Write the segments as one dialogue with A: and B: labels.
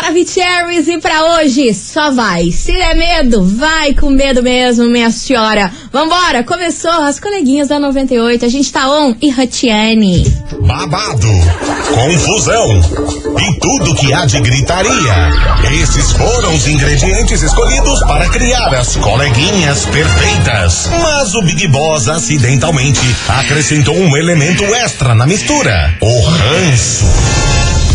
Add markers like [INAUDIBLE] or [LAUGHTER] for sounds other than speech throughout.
A: Maravicheries e pra hoje só vai. Se der medo, vai com medo mesmo, minha senhora. Vambora, começou as coleguinhas da 98. A gente tá on e Ratiane.
B: Babado, confusão e tudo que há de gritaria. Esses foram os ingredientes escolhidos para criar as coleguinhas perfeitas. Mas o Big Boss acidentalmente acrescentou um elemento extra na mistura: o ranço.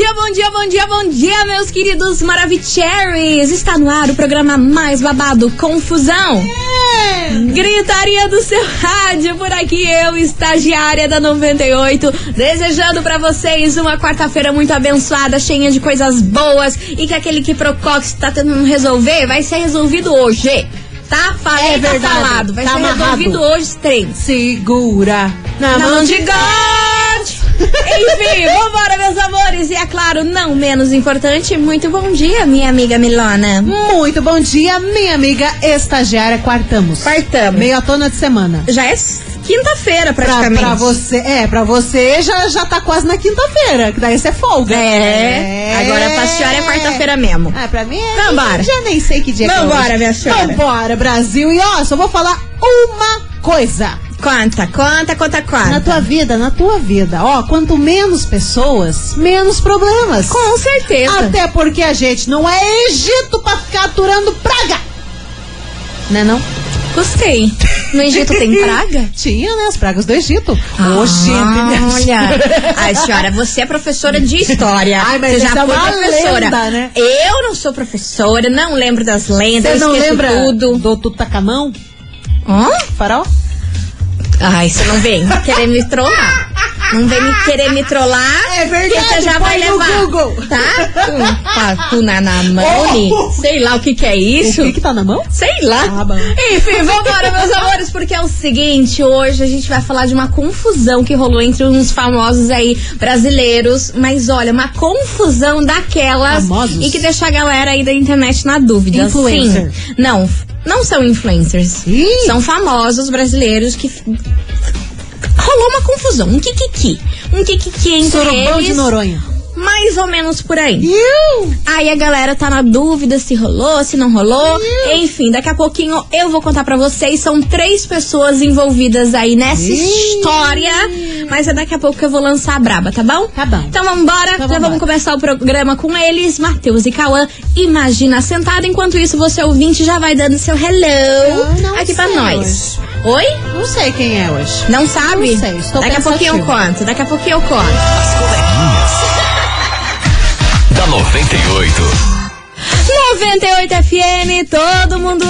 A: Bom dia, bom dia, bom dia, bom dia, meus queridos Maravicheries. Está no ar o programa mais babado, Confusão. Gritaria do seu rádio, por aqui eu, estagiária da 98, desejando pra vocês uma quarta-feira muito abençoada, cheia de coisas boas e que aquele que Procox tá tentando resolver vai ser resolvido hoje. Tá? Falei,
C: É
A: tá
C: verdade.
A: falado. Vai
C: Tá
A: ser
C: amarrado.
A: resolvido hoje, três.
C: Segura na,
A: Na mão de God! Enfim, vambora, meus amores. E é claro, não menos importante, muito bom dia, minha amiga Milona.
C: Muito bom dia, minha amiga estagiária. Quartamos.
A: Partamos.
C: Meia tona de semana.
A: Já é quinta-feira,
C: Pra,
A: praticamente.
C: pra você, é, pra você já, já tá quase na quinta-feira, que daí você folga.
A: É, agora pra senhora é quarta-feira mesmo.
C: Ah, pra mim é.
A: Vambora.
C: Já nem sei que dia que é
A: Vambora,
C: hoje.
A: minha senhora.
C: Vambora, Brasil. E ó, só vou falar uma coisa.
A: Conta, conta, conta, conta.
C: Na tua vida, na tua vida. Ó, quanto menos pessoas, menos problemas.
A: Com certeza.
C: Até porque a gente não é Egito pra ficar aturando praga. Né não?
A: Gostei. No Egito tem [LAUGHS] praga?
C: Tinha, né? As pragas do Egito.
A: Ah,
C: minha
A: Olha, ai senhora, você é professora de história.
C: Ai, mas
A: você já
C: é
A: foi professora.
C: lenda, né?
A: Eu não sou professora, não lembro das lendas,
C: Você não lembra
A: tudo.
C: do Tutacanão?
A: Hã?
C: Farol?
A: Ai, você não vem querer me trollar. Não vem me querer me trollar.
C: É verdade,
A: Que você já vai
C: no
A: levar.
C: Google.
A: Tá? Com papo na, na mão.
C: Oh.
A: Sei lá o que que é isso.
C: O que que tá na mão?
A: Sei lá.
C: Ah.
A: Enfim, vambora, meus amores, porque é o seguinte, hoje a gente vai falar de uma confusão que rolou entre uns famosos aí brasileiros, mas olha, uma confusão daquelas
C: Famosos?
A: e que deixa a galera aí da internet na dúvida.
C: Influencer.
A: Sim. Não, não são influencers.
C: Ih.
A: São famosos brasileiros que rolou uma confusão, um kikiki. Um kikiki entre
C: Sorobão
A: eles.
C: de Noronha.
A: Mais ou menos por aí.
C: Iu!
A: Aí a galera tá na dúvida se rolou, se não rolou. Enfim, daqui a pouquinho eu vou contar pra vocês. São três pessoas envolvidas aí nessa história. Mas é daqui a pouco que eu vou lançar a braba, tá bom?
C: Tá bom.
A: Então vambora.
C: Então
A: Já
C: vambora.
A: vamos começar o programa com eles, Matheus e Cauã. Imagina sentado. Enquanto isso, você ouvinte já vai dando seu hello aqui pra
C: sei
A: nós. Oi?
C: Não sei quem é hoje.
A: Não sabe?
C: Não sei, estou
A: daqui a pouquinho eu conto. Daqui a pouquinho eu conto.
D: As coleguinhas. Da 98.
A: 98 FM, todo mundo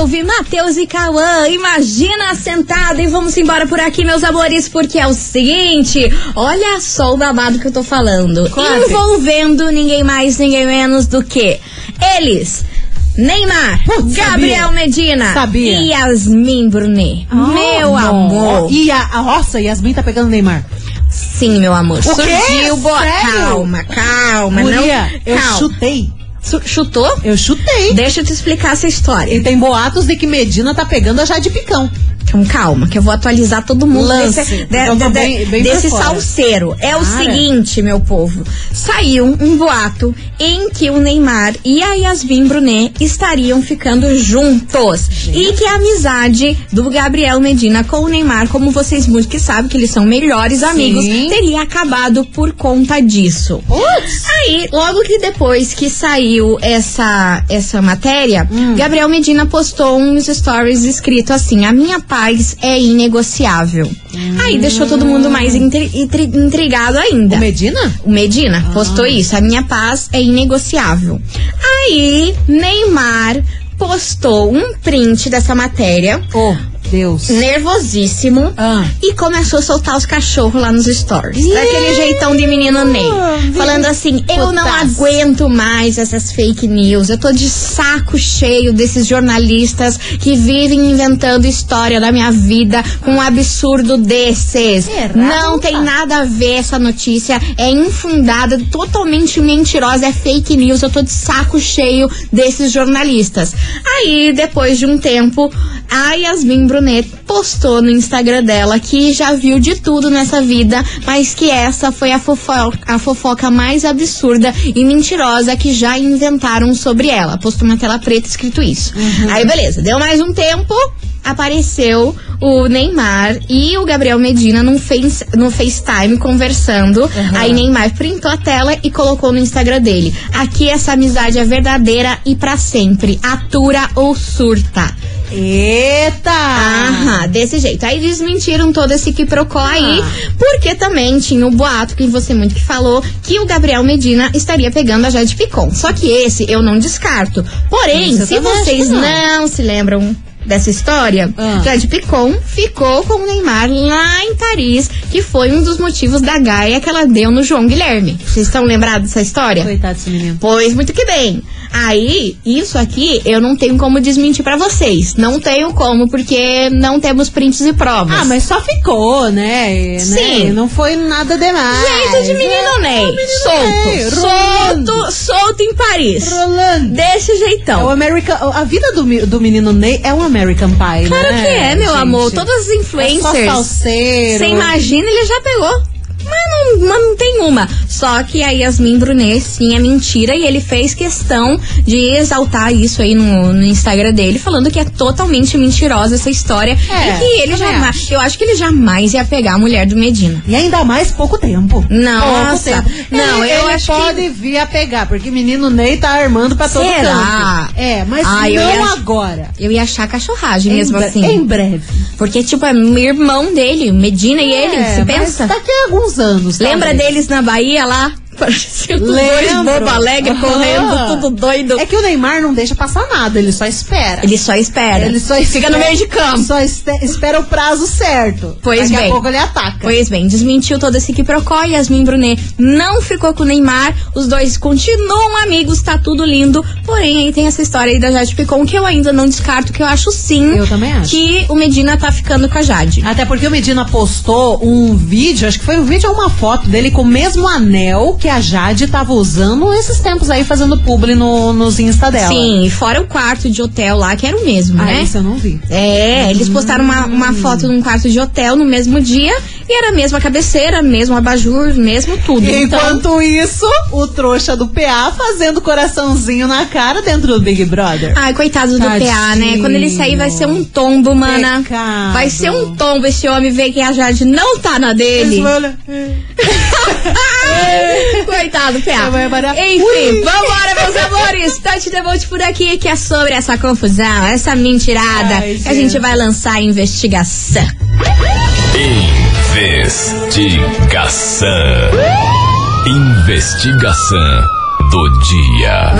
A: ouve. Matheus e Cauã, imagina sentada e vamos embora por aqui, meus amores, porque é o seguinte: olha só o babado que eu tô falando.
C: Conte.
A: Envolvendo ninguém mais, ninguém menos do que eles. Neymar,
C: Putz,
A: Gabriel
C: sabia.
A: Medina
C: Sabia.
A: e Yasmin Brunet. meu
C: Oh,
A: amor.
C: E a, a roça, Yasmin tá pegando Neymar.
A: Sim, meu amor.
C: O?
A: Surgiu, boa. Calma, calma.
C: Guria,
A: não,
C: eu
A: calma.
C: chutei.
A: Su- chutou?
C: Eu chutei.
A: Deixa eu te explicar essa história.
C: E tem boatos de que Medina tá pegando a Jade Picão.
A: Então calma, que eu vou atualizar todo mundo
C: Lance.
A: desse, de-
C: Eu tô
A: de-
C: bem- bem
A: desse salseiro. É o
C: Cara.
A: seguinte, meu povo. Saiu um boato em que o Neymar e a Yasmin Brunet estariam ficando juntos. E que a amizade do Gabriel Medina com o Neymar, como vocês muito que sabem que eles são melhores amigos, teria acabado por conta disso. Aí, logo que depois que saiu essa, essa matéria,
C: Hum.
A: Gabriel Medina postou uns stories escrito assim: A minha paz é inegociável. Aí deixou todo mundo mais intri- intri- intrigado ainda.
C: O Medina?
A: O Medina postou isso, a minha paz é inegociável. Aí, Neymar postou um print dessa matéria
C: Oh. Deus.
A: nervosíssimo
C: Ah.
A: e começou a soltar os cachorros lá nos stories.
C: Yeah.
A: Daquele jeitão de menino Ney. Falando assim: eu não aguento mais essas fake news. Eu tô de saco cheio desses jornalistas que vivem inventando história da minha vida com um absurdo desses. Não
C: não
A: tem
C: tá.
A: nada a ver essa notícia. É infundada, totalmente mentirosa, é fake news. Eu tô de saco cheio desses jornalistas. Aí, depois de um tempo, a Yasmin Brunet postou no Instagram dela que já viu de tudo nessa vida, mas que essa foi a fofoca, a fofoca mais absurda e mentirosa que já inventaram sobre ela. Postou uma tela preta escrito isso. Aí, beleza, deu mais um tempo. Apareceu o Neymar e o Gabriel Medina num, face, no FaceTime conversando. Aí Neymar printou a tela e colocou no Instagram dele. Aqui essa amizade é verdadeira e pra sempre. Atura ou surta.
C: Eita!
A: Aham, desse jeito. Aí desmentiram todo esse quiprocó aí, porque também tinha o boato que você muito que falou que o Gabriel Medina estaria pegando a Jade Picon. Só que esse eu não descarto. Porém,
C: Isso
A: se vocês
C: não.
A: não se lembram dessa história,
C: Ah.
A: Jade Picon ficou com o Neymar lá em Paris, que foi um dos motivos da gaia que ela deu no João Guilherme. Vocês estão lembrados dessa história?
C: Coitado desse menino.
A: Pois muito que bem. Aí, isso aqui eu não tenho como desmentir pra vocês. Não tenho como, porque não temos prints e provas.
C: Ah, mas só ficou, né?
A: Sim.
C: Né? Não foi nada demais.
A: Jeito de menino Ney.
C: Ney,
A: Solto.
C: rolando.
A: Solto, solto em Paris.
C: Rolando.
A: Desse
C: É o
A: jeitão.
C: American, a vida do, do menino Ney é um American Pie,
A: Claro
C: né?
A: que é, meu
C: gente?
A: amor. Todas as
C: É só
A: influencers.
C: salseiro.
A: Você imagina, ele já pegou. Mas não, mas não tem uma. Só que a Yasmin Brunet, sim, é mentira. E ele fez questão de exaltar isso aí no, no Instagram dele, falando que é totalmente mentirosa essa história.
C: É,
A: e que ele jamais.
C: acho.
A: Eu acho que ele jamais ia pegar a mulher do Medina.
C: E ainda mais pouco tempo.
A: Nossa.
C: Pouco tempo.
A: Não,
C: ele,
A: eu
C: ele
A: acho que-
C: pode vir a pegar, porque menino Ney tá armando pra todo
A: Será?
C: canto. É, mas
A: Ah, eu
C: não
A: ia-
C: agora.
A: Eu ia achar cachorragem
C: Em
A: mesmo assim.
C: Em breve.
A: Porque, tipo, é irmão dele, Medina e ele,
C: É,
A: você pensa?
C: Daqui a alguns anos.
A: Lembra
C: talvez.
A: deles na Bahia lá? Pareciam os dois bobo alegre
C: Aham.
A: correndo, tudo doido.
C: É que o Neymar não deixa passar nada, ele só espera.
A: Ele só espera.
C: Ele só
A: Fica no
C: espera-
A: meio de campo.
C: Só espera o prazo certo.
A: Pois
C: Daqui
A: bem.
C: a pouco ele ataca.
A: Pois bem, desmentiu todo esse quiprocó. Yasmin Brunet não ficou com o Neymar. Os dois continuam amigos, tá tudo lindo. Porém, aí tem essa história aí da Jade Picon que eu ainda não descarto, que eu acho sim.
C: Eu também acho.
A: Que o Medina tá ficando com a Jade.
C: Até porque o Medina postou um vídeo, acho que foi um vídeo ou uma foto dele com o mesmo anel que a Jade tava usando esses tempos aí, fazendo publi no, nos Insta dela.
A: Sim, e fora o quarto de hotel lá, que era o mesmo,
C: Ah,
A: né?
C: isso eu não vi.
A: É, eles postaram uma, uma foto num quarto de hotel no mesmo dia e era a mesma cabeceira, mesmo abajur, mesmo tudo.
C: E
A: Então,
C: enquanto isso, o trouxa do PA fazendo coraçãozinho na cara dentro do Big Brother.
A: Ai, coitado do
C: Tadinho.
A: PA, né? Quando ele sair vai ser um tombo, mana.
C: Pecado.
A: Vai ser um tombo esse homem ver que a Jade não tá na dele.
C: Eles [LAUGHS]
A: Coitado, PA.
C: Vai parar.
A: Enfim, vambora, meus amores. Touch the Vote por aqui, que é sobre essa confusão, essa mentirada
C: Ai,
A: que a gente vai lançar a investigação.
D: Investigação. Investigação do dia.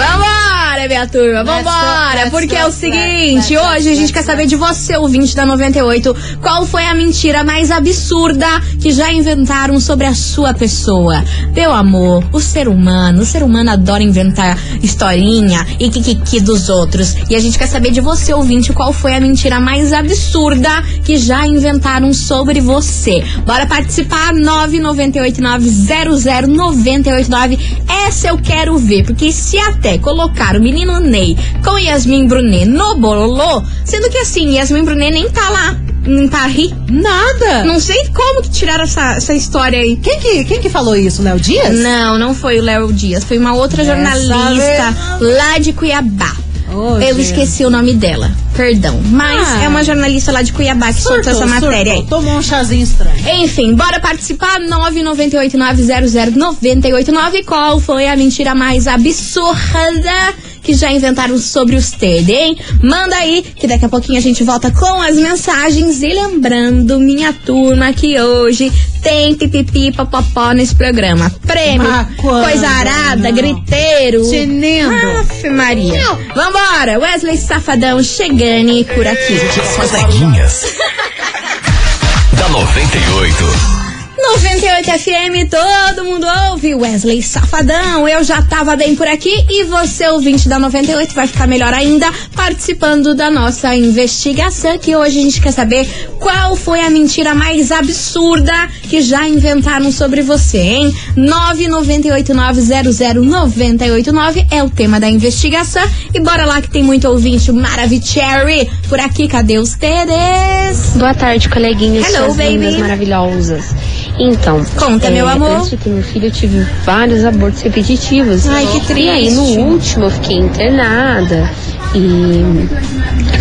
A: Minha turma, vambora!
C: let's
A: Porque é o seguinte, hoje a gente quer saber de você, ouvinte da 98, qual foi a mentira mais absurda que já inventaram sobre a sua pessoa. Meu amor, o ser humano, o ser humano adora inventar historinha e kikiki dos outros. E a gente quer saber de você, ouvinte, qual foi a mentira mais absurda que já inventaram sobre você. Bora participar, 998900989. Essa eu quero ver, porque se até colocar o menino Ney com Yasmin Brunet no bololô, sendo que assim, Yasmin Brunet nem tá lá em Paris.
C: Nada.
A: Não sei como que tiraram essa, essa história aí.
C: Quem que, quem que falou isso, Léo Dias?
A: Não, não foi o Léo Dias, foi uma outra
C: Essa
A: jornalista lá de Cuiabá.
C: Ô,
A: Eu
C: gente.
A: esqueci o nome dela, perdão. Mas
C: Ah.
A: é uma jornalista lá de Cuiabá que soltou essa matéria aí.
C: surtou, Tomou um chazinho estranho.
A: Enfim, bora participar. 998900989. Qual foi a mentira mais absurda que já inventaram sobre os TD, hein? Manda aí, que daqui a pouquinho a gente volta com as mensagens. E lembrando, minha turma, que hoje tem pipipi popopó nesse programa. Prêmio,
C: quando,
A: coisa arada,
C: não?
A: griteiro.
C: Tinindo.
A: Aff, Maria. Vambora, Wesley Safadão chegando por aqui.
D: As coleguinhas. [LAUGHS] da 98.
A: 98 FM, todo mundo ouve. Wesley Safadão, eu já tava bem por aqui e você, ouvinte da 98, vai ficar melhor ainda participando da nossa investigação. Que hoje a gente quer saber qual foi a mentira mais absurda que já inventaram sobre você, hein? 998900989 é o tema da investigação. E bora lá que tem muito ouvinte Maravicherry por aqui. Cadê os TDs?
E: Boa tarde, coleguinhas.
A: Hello, baby.
E: maravilhosas. Então,
A: Conta, meu amor.
E: Antes de ter meu filho, eu tive vários abortos repetitivos.
A: Ai, que
E: E aí, no
A: triste.
E: último, eu fiquei internada. E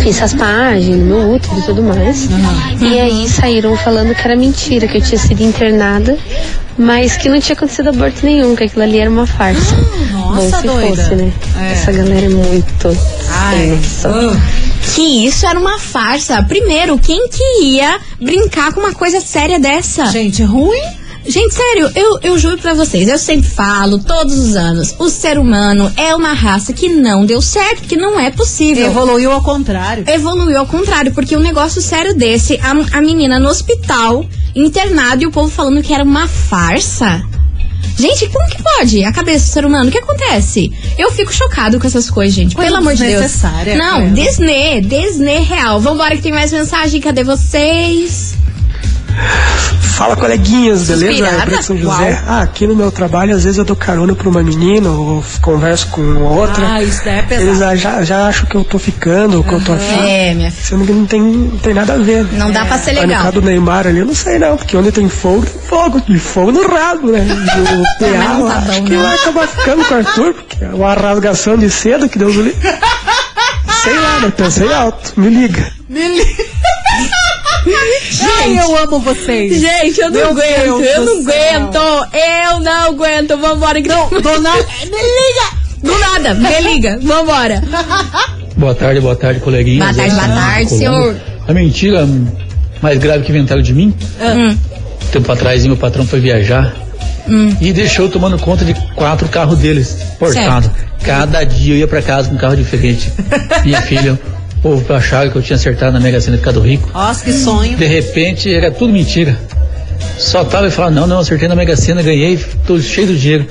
E: fiz raspagem no meu útero e tudo mais. E aí saíram falando que era mentira, que eu tinha sido internada, mas que não tinha acontecido aborto nenhum, que aquilo ali era uma farsa.
C: Nossa,
E: Bom, se
C: doida.
E: fosse, né?
C: É.
E: Essa galera é muito sem
C: Ai.
E: noção.
A: Que isso era uma farsa. Primeiro, quem que ia brincar com uma coisa séria dessa?
C: Gente, ruim?
A: Gente, sério, eu, eu juro pra vocês, eu sempre falo, todos os anos, o ser humano é uma raça que não deu certo, que não é possível.
C: Evoluiu ao contrário.
A: Evoluiu ao contrário, porque um negócio sério desse, a, a menina no hospital, internada, e o povo falando que era uma farsa. Gente, como que pode? A cabeça do ser humano, o que acontece? Eu fico chocado com essas coisas, gente. Pelo amor de Deus. Não. Disney, Disney real. Vambora que tem mais mensagem. Cadê vocês?
F: Fala coleguinhas, beleza? É José.
A: Uau.
F: Ah, aqui no meu trabalho, às vezes eu dou carona pra uma menina, ou converso com outra.
C: Ah, isso daí é pesado.
F: Eles ah, já, já acham que eu tô ficando, ou que eu tô afim.
A: É, minha filha.
F: Sendo que não tem, não tem nada a ver.
A: Não dá pra ser
F: Mas no
A: legal.
F: caso do Neymar ali, eu não sei não, porque onde tem fogo, tem fogo. E fogo no rabo, né? O PA, eu acho que vai acabar ficando com o Arthur, porque é uma rasgação de seda que Deus livre. [LAUGHS] Sei lá, mas pensei alto. Me liga.
C: Ai, eu amo vocês.
A: Gente, eu não
C: Meu
A: aguento,
C: Deus
A: eu não
C: céu.
A: aguento, eu não aguento, vambora que não, [LAUGHS]
C: Dona, me liga!
A: do nada, me liga, vambora.
G: Boa tarde, boa tarde, coleguinha.
A: Boa tarde, boa tarde, senhor.
G: A mentira mais grave que inventaram de mim,
A: Hum.
G: tempo atrás, meu patrão foi viajar e deixou eu tomando conta de quatro carros deles, portado. Cada dia eu ia pra casa com um carro diferente. [LAUGHS] Minha filha, povo achava que eu tinha acertado na Mega Sena de Cado Rico.
C: Nossa, que sonho.
G: De repente, era tudo mentira. Só tava e falava, não, não, acertei na Mega Sena, ganhei, tô cheio do dinheiro.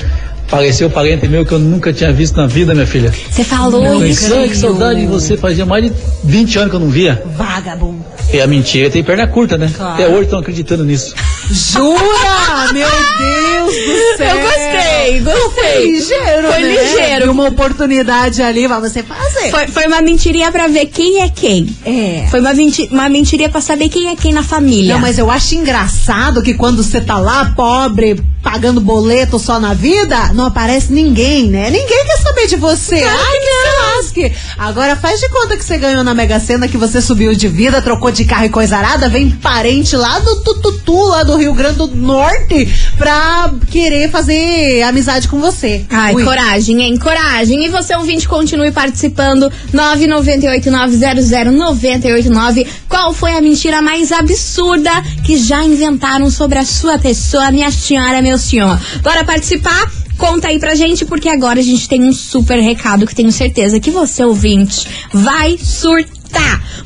G: Pareceu parente meu que eu nunca tinha visto na vida, minha filha.
A: Você falou
G: Eu
A: isso.
G: pensei, "Ah, que saudade de você, fazia mais de 20 anos que eu não via.
C: Vagabundo.
G: E a mentira tem perna curta, né?
C: Claro.
G: Até hoje estão acreditando nisso.
C: Jura? Meu Deus do céu.
A: Eu gostei, gostei.
C: Foi ligeiro,
A: Foi
C: né?
A: ligeiro.
C: E uma oportunidade ali pra você fazer.
A: Foi, foi uma mentirinha pra ver quem é quem.
C: É.
A: Foi uma, menti uma mentirinha pra saber quem é quem na família.
C: Não, mas eu acho engraçado que quando você tá lá, pobre, pagando boleto só na vida, não aparece ninguém, né? Ninguém quer saber de você.
A: Claro
C: Ai,
A: que
C: que se lasque. Agora faz de conta que você ganhou na Mega Sena, que você subiu de vida, trocou de carro e coisa arada, vem parente lá do Tututu, lá do Rio Grande do Norte, pra querer fazer amizade com você.
A: Ai,
C: Ui.
A: coragem, hein? Coragem. E você, ouvinte, continue participando. 998-900-989. Qual foi a mentira mais absurda que já inventaram sobre a sua pessoa, minha senhora, meu senhor? Bora participar? Conta aí pra gente, porque agora a gente tem um super recado que tenho certeza que você, ouvinte, vai surtar.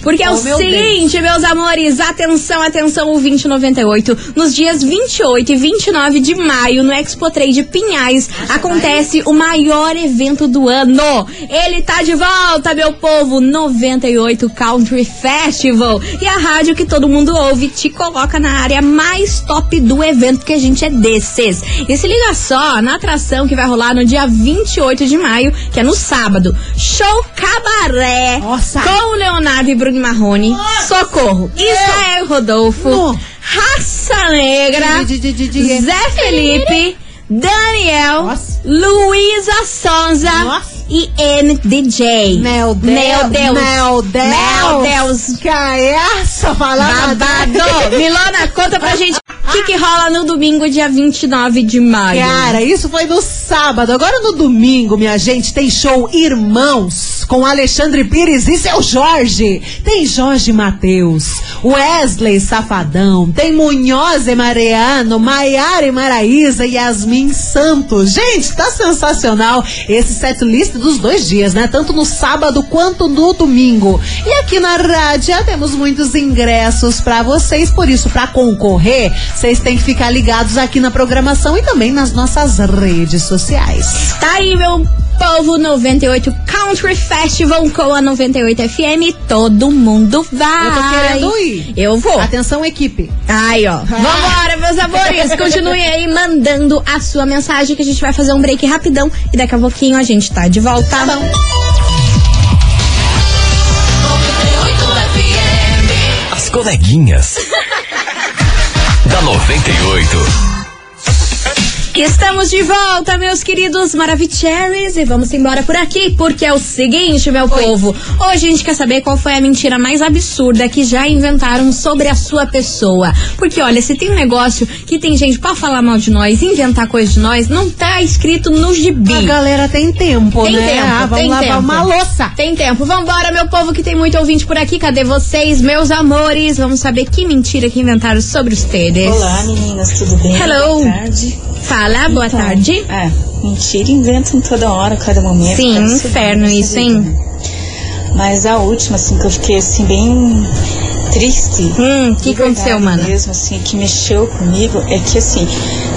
A: Porque é
C: Oh,
A: o seguinte, meus amores, atenção, atenção, o 2098. Nos dias 28 e 29 de maio, no Expo Trade Pinhais, acontece o maior evento do ano. Ele tá de volta, meu povo! 98 Country Festival. E a rádio que todo mundo ouve te coloca na área mais top do evento, que a gente é desses. E se liga só, na atração que vai rolar no dia 28 de maio, que é no sábado. Show Cabaré.
C: Nossa.
A: Com o Leonardo e Bruno Marrone. Socorro. Israel Rodolfo. Raça Negra. Zé Felipe. Daniel.
C: Nossa.
A: Luísa Sonza.
C: Nossa.
A: E NDJ.
C: Meu Deus.
A: Meu Deus.
C: Meu Deus.
A: Meu Deus.
C: Que é essa? Falando
A: Babado! Milona, conta pra gente. Que que, que rola no domingo, dia 29 de maio?
C: Cara, isso foi no sábado. Agora no domingo, minha gente, tem show Irmãos com Alexandre Pires e seu Jorge. Tem Jorge Matheus, Wesley Safadão, tem Munhoz e Mariano, Maiara e Maraísa e Yasmin Santos. Gente, tá sensacional esse set list dos dois dias, né? Tanto no sábado quanto no domingo. E aqui na rádio temos muitos ingressos pra vocês, por isso, pra concorrer, vocês têm que ficar ligados aqui na programação e também nas nossas redes sociais.
A: Tá aí, meu povo 98 Country Festival com a 98 FM. Todo mundo vai.
C: Eu tô querendo ir.
A: Eu vou.
C: Atenção, equipe.
A: Aí, ó. [LAUGHS] Vambora, meus amores. Continue aí mandando a sua mensagem que a gente vai fazer um break rapidão e daqui a pouquinho a gente tá de volta. Tá bom.
D: As coleguinhas. [LAUGHS] da 98.
A: Estamos de volta, meus queridos Maravicheries, e vamos embora por aqui, porque é o seguinte, meu povo. Hoje a gente quer saber qual foi a mentira mais absurda que já inventaram sobre a sua pessoa. Porque, olha, se tem um negócio que tem gente pra falar mal de nós, inventar coisa de nós, não tá escrito no gibi.
C: A galera tem tempo,
A: Tem
C: né?
A: tempo,
C: ah, vamos
A: tem
C: lavar
A: tempo.
C: uma louça.
A: Tem tempo. Vambora, meu povo, que tem muito ouvinte por aqui. Cadê vocês, meus amores? Vamos saber que mentira que inventaram sobre os.
H: Olá meninas, tudo bem?
A: Hello.
H: Boa tarde.
A: Fala, boa
H: Então,
A: tarde.
H: É, mentira inventam toda hora, cada momento.
A: Sim, inferno isso,
H: vida,
A: hein?
H: Mas a última, assim, que eu fiquei assim, bem triste.
A: Hum, o que aconteceu, mana?
H: Mesmo, assim, que mexeu comigo é que, assim,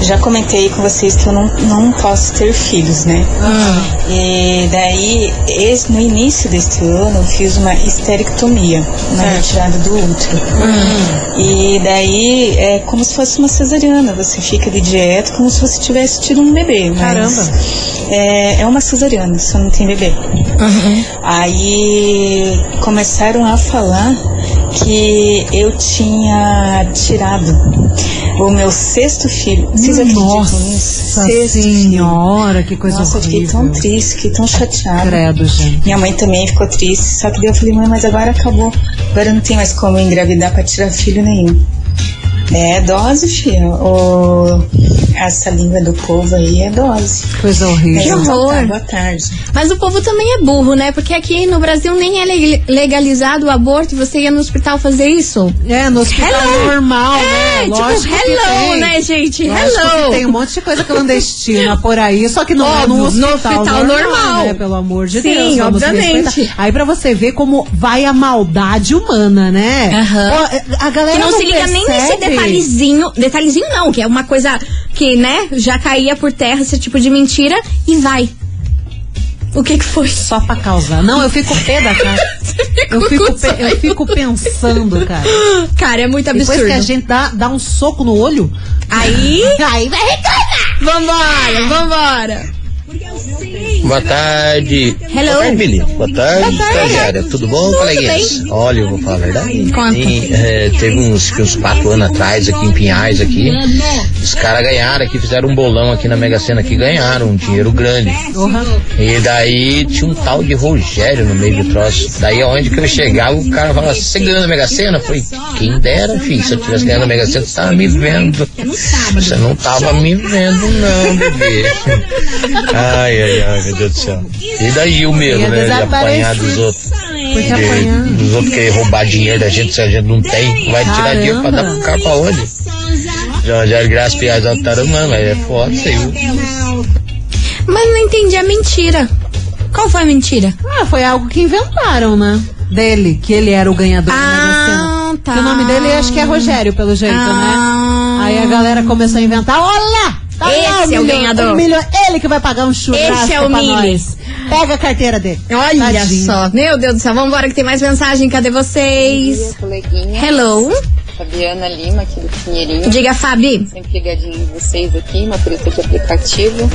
H: já comentei com vocês que eu não, não posso ter filhos, né?
A: Hum.
H: E daí, esse, no início deste ano, eu fiz uma histerectomia, uma retirada do útero.
A: Hum.
H: E daí, é como se fosse uma cesariana, você fica de dieta como se você tivesse tido um bebê.
C: Caramba.
H: É, é uma cesariana, só não tem bebê.
A: Uhum.
H: Aí começaram a falar que eu tinha tirado o meu sexto filho. Vocês nisso?
C: Nossa
H: Sexto
C: senhora, que coisa
H: Nossa, eu fiquei
C: horrível.
H: tão triste, fiquei tão chateada.
C: Credo, gente.
H: Minha mãe também ficou triste, só que daí eu falei, mãe, mas agora acabou. Agora não tem mais como eu engravidar pra tirar filho nenhum. É dose, filha. O... Essa língua do povo aí é dose.
C: Coisa horrível.
A: Que
H: tá,
A: horror.
H: boa tarde.
A: Mas o povo também é burro, né? Porque aqui no Brasil nem é le- legalizado o aborto e você ia no hospital fazer isso.
C: É, no hospital
A: Hello.
C: normal,
A: É,
C: né?
A: tipo,
C: Lógico que
A: hello,
C: tem.
A: né, gente?
C: Lógico
A: Hello.
C: que tem um monte de coisa clandestina por aí, só que não é
A: Óbvio,
C: no
A: no
C: hospital,
A: hospital normal.
C: né? Pelo amor de
A: Sim,
C: Deus. vamos
A: obviamente.
C: respeitar. Aí pra você ver como vai a maldade humana, né?
A: Aham.
C: Ó, a galera
A: Que não, se liga nem nesse
C: percebe.
A: detalhezinho. Detalhezinho não, que é uma coisa que, né, já caía por terra esse tipo de mentira e vai. O que que foi?
C: Só pra causar. Não, eu fico pé da cara. [LAUGHS] Eu fico, pe- eu fico pensando, cara.
A: Cara, é muito absurdo.
C: Depois que a gente dá, dá um soco no olho,
A: Aí, [LAUGHS]
C: aí vai reclamar.
A: vambora, vambora.
I: Boa tarde.
A: Hello.
I: Boa tarde, Billy. Boa tarde,
A: Boa tarde.
I: estagiária. Tudo bom,
A: Tudo
I: coleguinhas? Olha, eu vou falar a verdade.
A: Conta.
I: Tem, é, teve uns, que uns quatro anos atrás, aqui em Pinhais, aqui, os caras ganharam aqui, fizeram um bolão aqui na Mega Sena, que ganharam um dinheiro grande. E daí tinha um tal de Rogério no meio do troço. Daí aonde que eu chegava, o cara falava, você ganhou na Mega Sena? Eu falei, quem dera, filho, se eu tivesse ganhado na Mega Sena, você tava me vendo. Você não tava me vendo, não, bebê. [LAUGHS] Ai, ai, ai, meu Deus do céu. E daí o medo,
C: Ia
I: né, de apanhar dos outros.
C: Porque apanhar.
I: dos outros querer roubar dinheiro da gente se a gente não tem. Vai tirar dinheiro pra dar pro cara pra onde? Já, já graças piais altaram, mano, mas é foda isso aí. viu?
A: Mas não entendi a mentira. Qual foi a mentira?
C: Ah, foi algo que inventaram, né? Dele, que ele era o ganhador Sena.
A: Ah, tá.
C: Que o nome dele acho que é Rogério, pelo jeito,
A: Ah.
C: né? Aí a galera começou a inventar, olha! Tá lá
A: Esse é o
C: milhão-
A: ganhador.
C: um milhão- ele que vai pagar um churrasco
A: Esse é o Mili.
C: nós. Pega a carteira dele.
A: Olha
C: Tadinho.
A: só. Meu Deus do céu. Vambora que tem mais mensagem. Cadê vocês?
J: coleguinha.
A: Hello.
J: Fabiana Lima, aqui do Pinheirinho.
A: Diga, Fabi.
J: Sempre ligadinho em vocês aqui, motorista de aplicativo.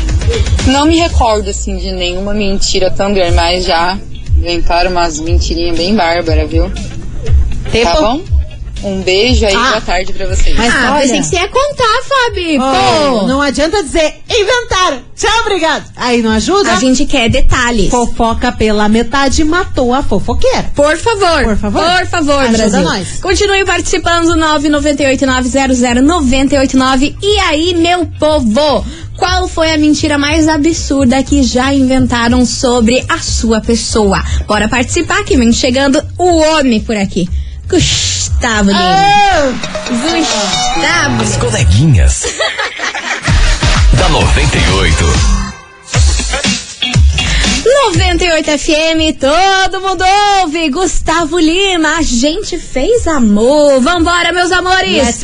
J: Não me recordo, assim, de nenhuma mentira tão grande, mas já inventaram umas mentirinhas bem bárbaras, viu?
C: Tempo?
J: Tá bom? Um beijo aí,
C: Ah.
J: boa tarde pra vocês.
C: Mas
A: ah,
C: olha-
A: pensei que você ia contar, Fabi.
C: Oh,
A: Pô,
C: não adianta dizer inventaram. Tchau, obrigado. Aí não ajuda?
A: a gente quer detalhes.
C: Fofoca pela metade matou a fofoqueira.
A: Por favor.
C: Por favor.
A: Por favor,
C: Ajuda
A: Brasil.
C: nós.
A: Continue participando, 998-900-989. E aí, meu povo? Qual foi a mentira mais absurda que já inventaram sobre a sua pessoa? Bora participar que vem chegando o homem por aqui. Gustavo Lima. Gustavo.
D: As coleguinhas. [LAUGHS] da 98.
A: 98 FM, todo mundo ouve. Gustavo Lima, a gente fez amor. Vambora, meus amores.
C: Yes,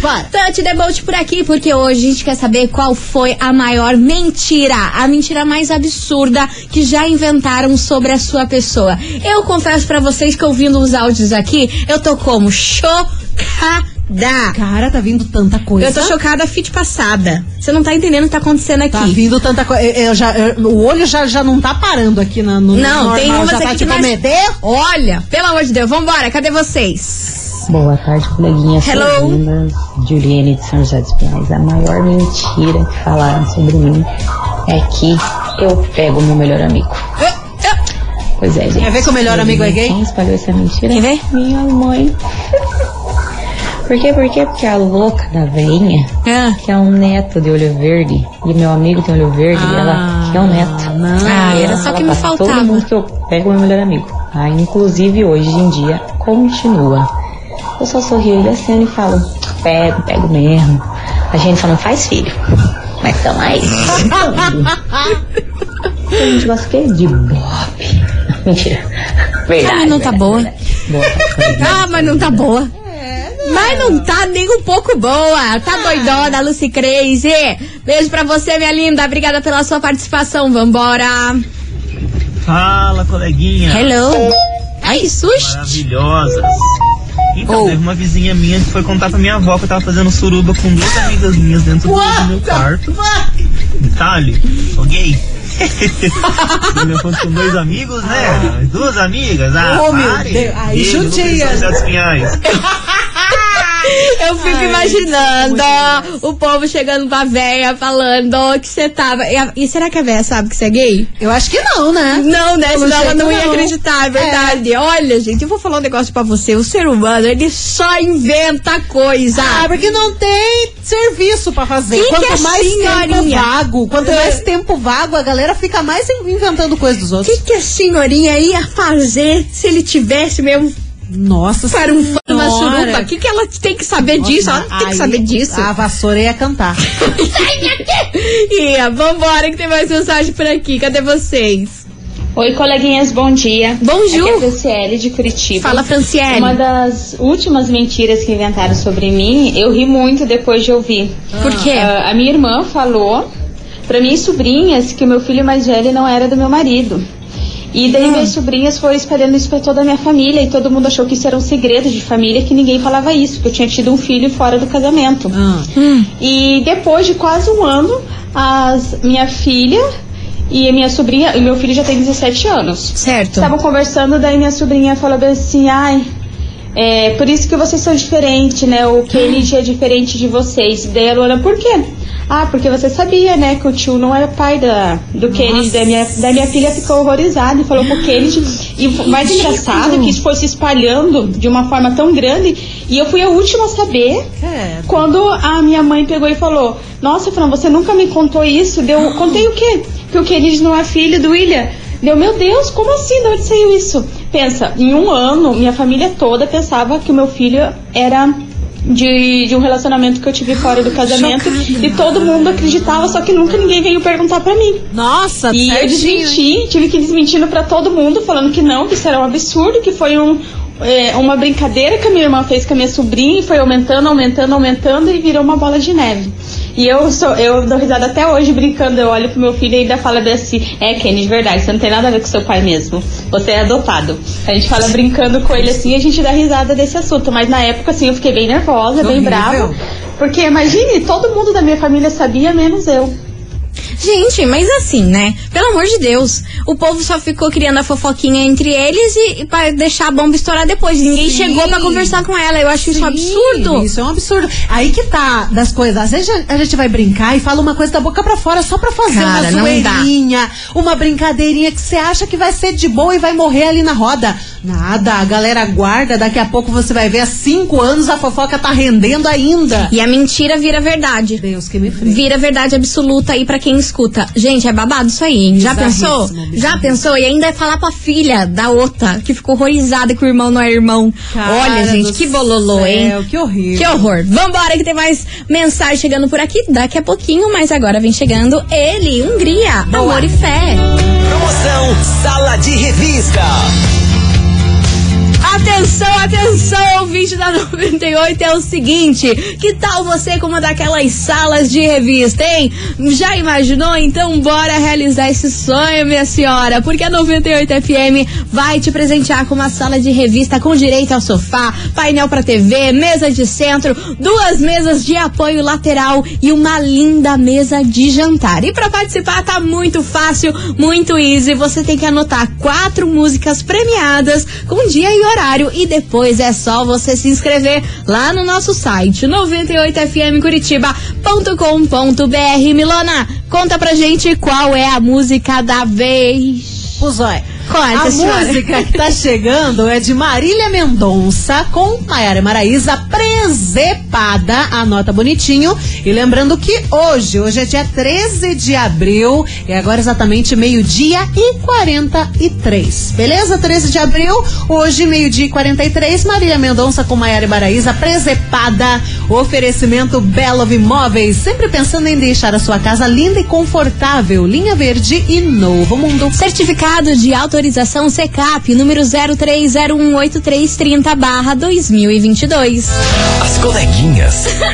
A: the boat por aqui, porque hoje a gente quer saber qual foi a maior mentira, a mentira mais absurda que já inventaram sobre a sua pessoa. Eu confesso pra vocês que ouvindo os áudios aqui, eu tô como chocada.
C: Cara, tá vindo tanta coisa.
A: Eu tô chocada fit passada. Você não tá entendendo o que tá acontecendo aqui.
C: Tá vindo tanta coisa. Eu, eu já, eu- o olho já, já não tá parando aqui na, no
A: Não,
C: normal,
A: tem umas
C: já tá
A: aqui
C: tipo
A: que nós... Olha, pelo amor de Deus, vambora, cadê vocês?
K: Boa tarde, coleguinhas.
A: Hello.
K: Lindas. Juliane de São José dos Pinhais. A maior mentira que falaram sobre mim é que eu pego meu melhor amigo. Pois é, gente.
C: Quer ver que o melhor amigo é gay?
K: Quem espalhou essa mentira?
A: Quer ver?
K: Minha mãe. Por quê? Por quê? Porque a louca da veinha,
A: Ah.
K: que é um neto de olho verde, e meu amigo tem olho verde, e ela quer um neto.
A: Ah, era só que me faltava.
K: Todo mundo que eu pego meu melhor amigo. Aí, inclusive, hoje em dia, continua. Eu só sorrio e aceno e falo, pego, pego mesmo. A gente só não faz filho. Mas tamo aí. [LAUGHS] a gente gosta que de bob. Mentira. Verdade.
A: Ah, mas não tá
K: verdade,
A: boa.
K: verdade. Boa,
A: Ah, mas não tá boa. Mas não tá nem um pouco boa. Tá doidona, Lucy Crazy. Beijo pra você, minha linda. Obrigada pela sua participação. Vambora.
L: Fala, coleguinha.
A: Hello. Ai, susto.
L: Maravilhosas. Então,
A: Oh.
L: teve uma vizinha minha que foi contar pra minha avó que eu tava fazendo suruba com duas amigas minhas dentro do, do meu quarto. Detalhe, sou gay. [LAUGHS] Com dois amigos, né? Duas amigas. Ah,
C: Oh, meu. Deus. Aí,
L: Beijo, [LAUGHS]
A: Eu fico imaginando ó, o povo chegando pra véia falando que você tava. E, a- e será que a véia sabe que você é gay?
C: Eu acho que não, né?
A: Não, né?
C: Pelo
A: Senão ela
C: jeito,
A: não ia
C: não.
A: acreditar, é verdade. Olha, gente, eu vou falar um negócio pra você. O ser humano, ele só inventa coisa.
C: Ah, porque não tem serviço pra fazer.
A: Que que
C: quanto
A: é
C: mais tempo
A: senhorinha?
C: vago, quanto
A: É.
C: mais tempo vago, a galera fica mais inventando coisa dos
A: O
C: outros.
A: que, que a senhorinha ia fazer se ele tivesse mesmo
C: Nossa
A: para um fã de uma
C: Senhora.
A: suruba? O que, que ela tem que saber disso? Ela não tem que saber disso.
C: A vassoura ia cantar. [LAUGHS]
A: Ia, vambora que tem mais mensagem por aqui. Cadê vocês?
M: Oi, coleguinhas, bom dia.
A: Bonjour.
M: Aqui é a Franciele de Curitiba.
A: Fala, Franciele.
M: Uma das últimas mentiras que inventaram sobre mim, eu ri muito depois de ouvir.
A: Por quê?
M: Ah, a minha irmã falou para minhas sobrinhas que o meu filho mais velho não era do meu marido. E daí
A: Ah.
M: minhas sobrinhas foram espalhando isso pra toda a minha família e todo mundo achou que isso era um segredo de família, que ninguém falava isso, que eu tinha tido um filho fora do casamento.
C: Ah.
M: E depois de quase um ano, as, minha filha e a minha sobrinha, e meu filho já tem 17 anos.
A: Certo.
M: Estavam conversando, daí minha sobrinha falou bem assim, ai, é por isso que vocês são diferentes, né? O Kennedy é diferente de vocês. Daí a Luana, por quê? Ah, porque você sabia, né, que o tio não era pai da, do Kennedy. Da minha, da minha filha ficou horrorizada e falou pro Kennedy. E o mais engraçado é que isso foi se espalhando de uma forma tão grande. E eu fui a última a saber
C: É.
M: quando a minha mãe pegou e falou: Nossa, Fran, você nunca me contou isso. Deu, [GASPS] contei o quê? Que o Kennedy não é filho do William. Deu, meu Deus, como assim? De onde saiu isso? Pensa, em um ano, minha família toda pensava que o meu filho era de, de um relacionamento que eu tive fora do casamento. E todo mundo acreditava, só que nunca ninguém veio perguntar pra mim.
C: Nossa,
M: E eu
C: certinho,
M: desmenti, tive que ir desmentindo pra todo mundo, falando que não, que isso era um absurdo, que foi um, é, uma brincadeira que a minha irmã fez com a minha sobrinha e foi aumentando, aumentando, aumentando e virou uma bola de neve. E eu sou, eu dou risada até hoje brincando, eu olho pro meu filho e ainda fala bem assim, é Kenny, de verdade, você não tem nada a ver com seu pai mesmo. Você é adotado. A gente fala brincando com ele assim e a gente dá risada desse assunto. Mas na época, assim, eu fiquei bem nervosa, bem brava. Porque imagine, todo mundo da minha família sabia, menos eu.
A: Gente, mas assim, né? Pelo amor de Deus. O povo só ficou criando a fofoquinha entre eles e, e para deixar a bomba estourar depois. Ninguém
C: Sim.
A: chegou pra conversar com ela. Eu acho isso um
C: Sim,
A: absurdo.
C: Isso é um absurdo. Aí que tá das coisas. Às vezes a gente vai brincar e fala uma coisa da boca pra fora só pra fazer
A: Cara,
C: uma zoeirinha, uma brincadeirinha que você acha que vai ser de boa e vai morrer ali na roda. Nada, a galera guarda, daqui a pouco você vai ver, há cinco anos a fofoca tá rendendo ainda.
A: E a mentira vira verdade.
C: Deus que me free.
A: Vira verdade absoluta aí pra quem escuta. Gente, é babado isso aí, hein? Já pensou? Já pensou? E ainda é falar pra filha da outra, que ficou horrorizada que o irmão não é irmão.
C: Cara
A: Olha, gente, que bololô, hein?
C: céu, Que horrível.
A: Que horror. Vambora que tem mais mensagem chegando por aqui daqui a pouquinho, mas agora vem chegando ele, Hungria, amor e fé.
N: Promoção Sala de Revista.
A: Atenção, atenção, ouvinte da [LAUGHS] 98 é o seguinte, que tal você com uma daquelas salas de revista, hein? Já imaginou? Então bora realizar esse sonho, minha senhora, porque a 98 FM vai te presentear com uma sala de revista com direito ao sofá, painel pra TV, mesa de centro, duas mesas de apoio lateral e uma linda mesa de jantar. E pra participar tá muito fácil, muito easy, você tem que anotar quatro músicas premiadas com dia e horário e depois é só você se inscrever lá no nosso site 98fmcuritiba.com.br. Milona, conta pra gente qual é a música da vez.
C: O zóio. A
A: senhora.
C: música que tá chegando é de Marília Mendonça com Maiara Maraíza presepada, anota bonitinho. E lembrando que hoje, hoje é dia 13 de abril, e agora exatamente meio-dia e 43. Beleza? 13 de abril, hoje meio-dia e 43, Marília Mendonça com Maiara Maraíza presepada. Oferecimento Belo Imóveis, sempre pensando em deixar a sua casa linda e confortável. Linha Verde e Novo Mundo.
A: Certificado de autorização CECAP número 03018330 barra 2022.
D: As coleguinhas. [LAUGHS]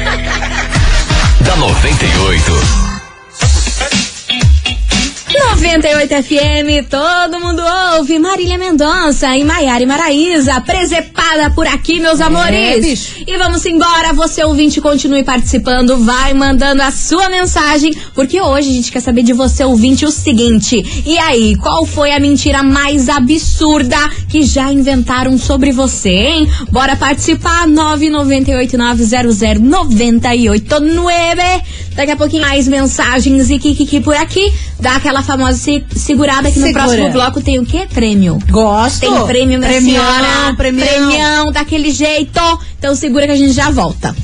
D: da 98.
A: 98 FM, todo mundo ouve. Marília Mendonça e Maiara e Maraíza, presepada por aqui, meus amores.
C: bicho.
A: e vamos embora, você ouvinte, continue participando, vai mandando a sua mensagem, porque hoje a gente quer saber de você, ouvinte, o seguinte. E aí, qual foi a mentira mais absurda que já inventaram sobre você, hein? Bora participar, 998900989. Daqui a pouquinho mais mensagens e kikiki por aqui. Dá aquela famosa se- segurada que no próximo bloco tem o quê? Prêmio.
C: Gosto.
A: Tem prêmio, minha
C: Premião,
A: senhora.
C: premião.
A: Premião, daquele jeito. Então segura que a gente já volta.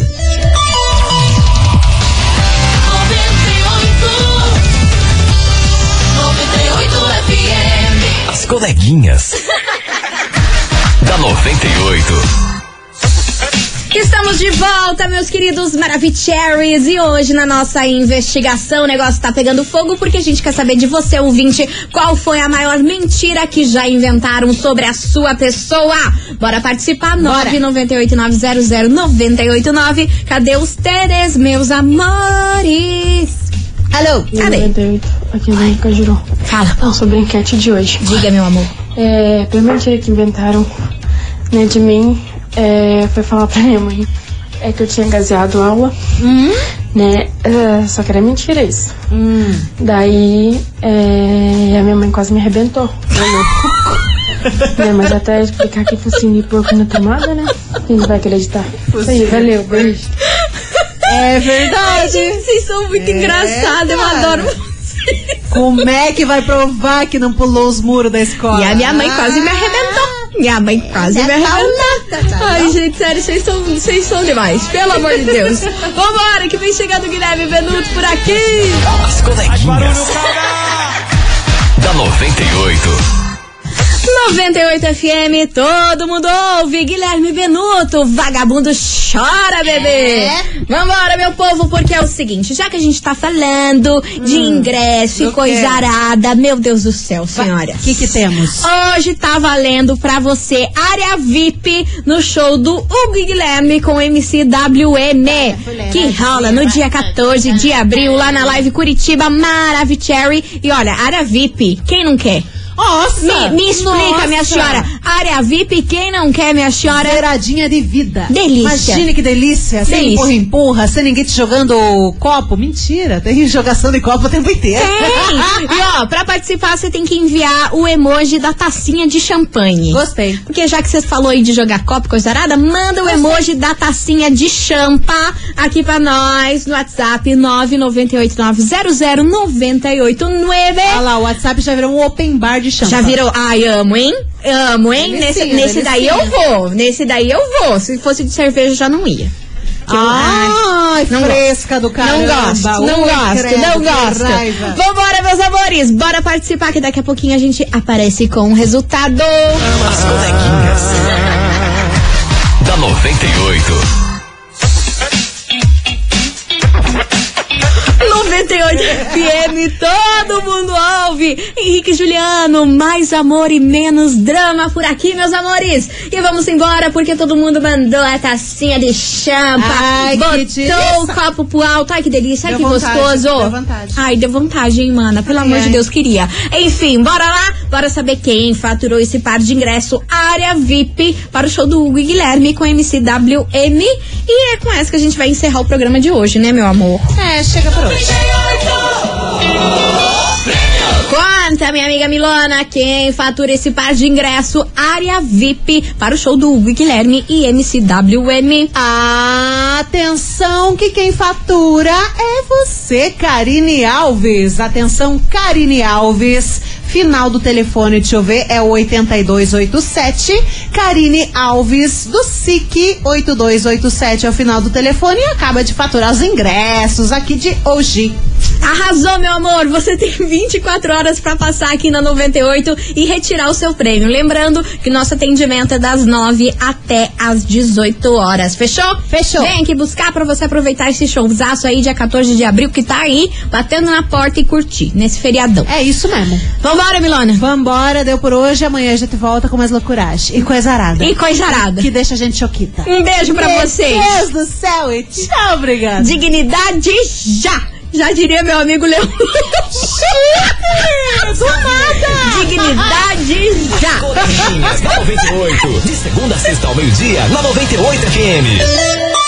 D: As coleguinhas. da 98.
A: Estamos de volta, meus queridos Maravicheries. E hoje, na nossa investigação, o negócio tá pegando fogo porque a gente quer saber de você, ouvinte, qual foi a maior mentira que já inventaram sobre a sua pessoa. Bora participar? 998900989. Cadê os Teres, meus amores?
C: Alô?
A: Cadê?
M: 98, aqui no Cajuru.
A: Fala.
M: Não, sobre a enquete de hoje.
A: Diga, meu amor.
M: É, a primeira mentira que inventaram né, de mim é, foi falar pra minha mãe é que eu tinha gaseado aula, né? é, só que era mentira isso. Daí é, a minha mãe quase me arrebentou. né, [LAUGHS] mas até explicar que focinho de porco na tomada, né? Quem vai acreditar? Isso aí, valeu, beijo.
C: É verdade.
A: Gente, vocês são muito
C: É,
A: engraçados, eu adoro
C: Como é que vai provar que não pulou os muros da escola?
A: E a minha mãe quase me arrebentou. Minha mãe quase me arrebentou. Ai, gente, sério, vocês são, vocês são demais. Pelo [LAUGHS] amor de Deus. Vambora, que vem chegando o Guilherme Benuto por aqui.
D: As coleguinhas. da 98.
A: 98 FM, todo mundo ouve. Guilherme Benuto, vagabundo chora, bebê. Vambora, meu povo, porque é o seguinte: já que a gente tá falando de ingresso e coisa arada, meu Deus do céu, senhora.
C: O que que temos?
A: Hoje tá valendo pra você área VIP no show do Hugo Guilherme com MC WM, que rola no dia 14 de abril lá na live Curitiba Maravicherry. E olha, área VIP, quem não quer?
C: Nossa!
A: Me, me explica,
C: Nossa!
A: minha senhora. área VIP, quem não quer, minha senhora?
C: Zeradinha de vida.
A: Delícia.
C: Imagine que delícia. Sem
A: Delícia.
C: empurra, empurra, sem ninguém te jogando copo. Mentira, tem jogação de copo o tempo inteiro.
A: Tem! [LAUGHS] E ó, pra participar você tem que enviar o emoji da tacinha de champanhe.
C: Gostei.
A: Porque já que você falou aí de jogar copo, coisa arada, manda o emoji da tacinha de champa aqui pra nós no WhatsApp 998900989.
C: Olha lá, o WhatsApp já virou um open bar de champa.
A: Já virou? Ai, amo, hein? Amo, hein? Nesse,
C: Delicinha,
A: nesse daí eu vou. Nesse daí eu vou. Se fosse de cerveja, já não ia. Que
C: Ai,
A: não
C: fresca do caramba.
A: Não gosto, não
C: Ui,
A: gosto,
C: credo,
A: não gosto.
C: raiva.
A: Vambora, meus amores, bora participar que daqui a pouquinho a gente aparece com o resultado.
D: As coleguinhas. Da 98.
A: 98 FM, todo mundo ouve. Henrique e Juliano, mais amor e menos drama por aqui, meus amores. E vamos embora porque todo mundo mandou a tacinha de champa,
C: Ai,
A: botou o copo pro alto. Ai, que delícia, ai,
C: Deu
A: que
C: vontade,
A: gostoso.
C: deu vontade.
A: Ai, deu vontade, hein, mana? Pelo
C: Ai,
A: amor de
C: ai.
A: Deus, queria. Enfim, bora lá, bora saber quem faturou esse par de ingresso área VIP para o show do Hugo e Guilherme com MCWM. E é com essa que a gente vai encerrar o programa de hoje, né, meu amor?
C: É, chega por hoje.
A: Conta, minha amiga Milona, quem fatura esse par de ingresso área VIP para o show do Hugo Guilherme e MCWM.
C: Atenção que quem fatura é você, Karine Alves. Atenção, Karine Alves. Final do telefone, deixa eu ver, é o 8287. Karine Alves, do SIC 8287 é o final do telefone e acaba de faturar os ingressos aqui de hoje.
A: Arrasou, meu amor! Você tem 24 horas para passar aqui na 98 e retirar o seu prêmio. Lembrando que nosso atendimento é das 9 até as 18 horas. Fechou?
C: Fechou.
A: Vem aqui buscar para você aproveitar esse showzaço aí, dia 14 de abril, que tá aí, batendo na porta e curtir nesse feriadão.
C: É isso mesmo.
A: Vambora, Milona!
C: Vambora, deu por hoje. Amanhã a gente volta com mais loucuragem. E coisa arada.
A: E coisa arada.
C: Que deixa a gente choquita.
A: Um beijo pra
C: Meu
A: vocês.
C: Deus do céu e tchau, obrigada.
A: Dignidade já! Já diria meu amigo Leão.
C: Do nada!
A: Dignidade já!
D: Coleguinhas da 98. De segunda a sexta ao meio-dia, na 98 FM.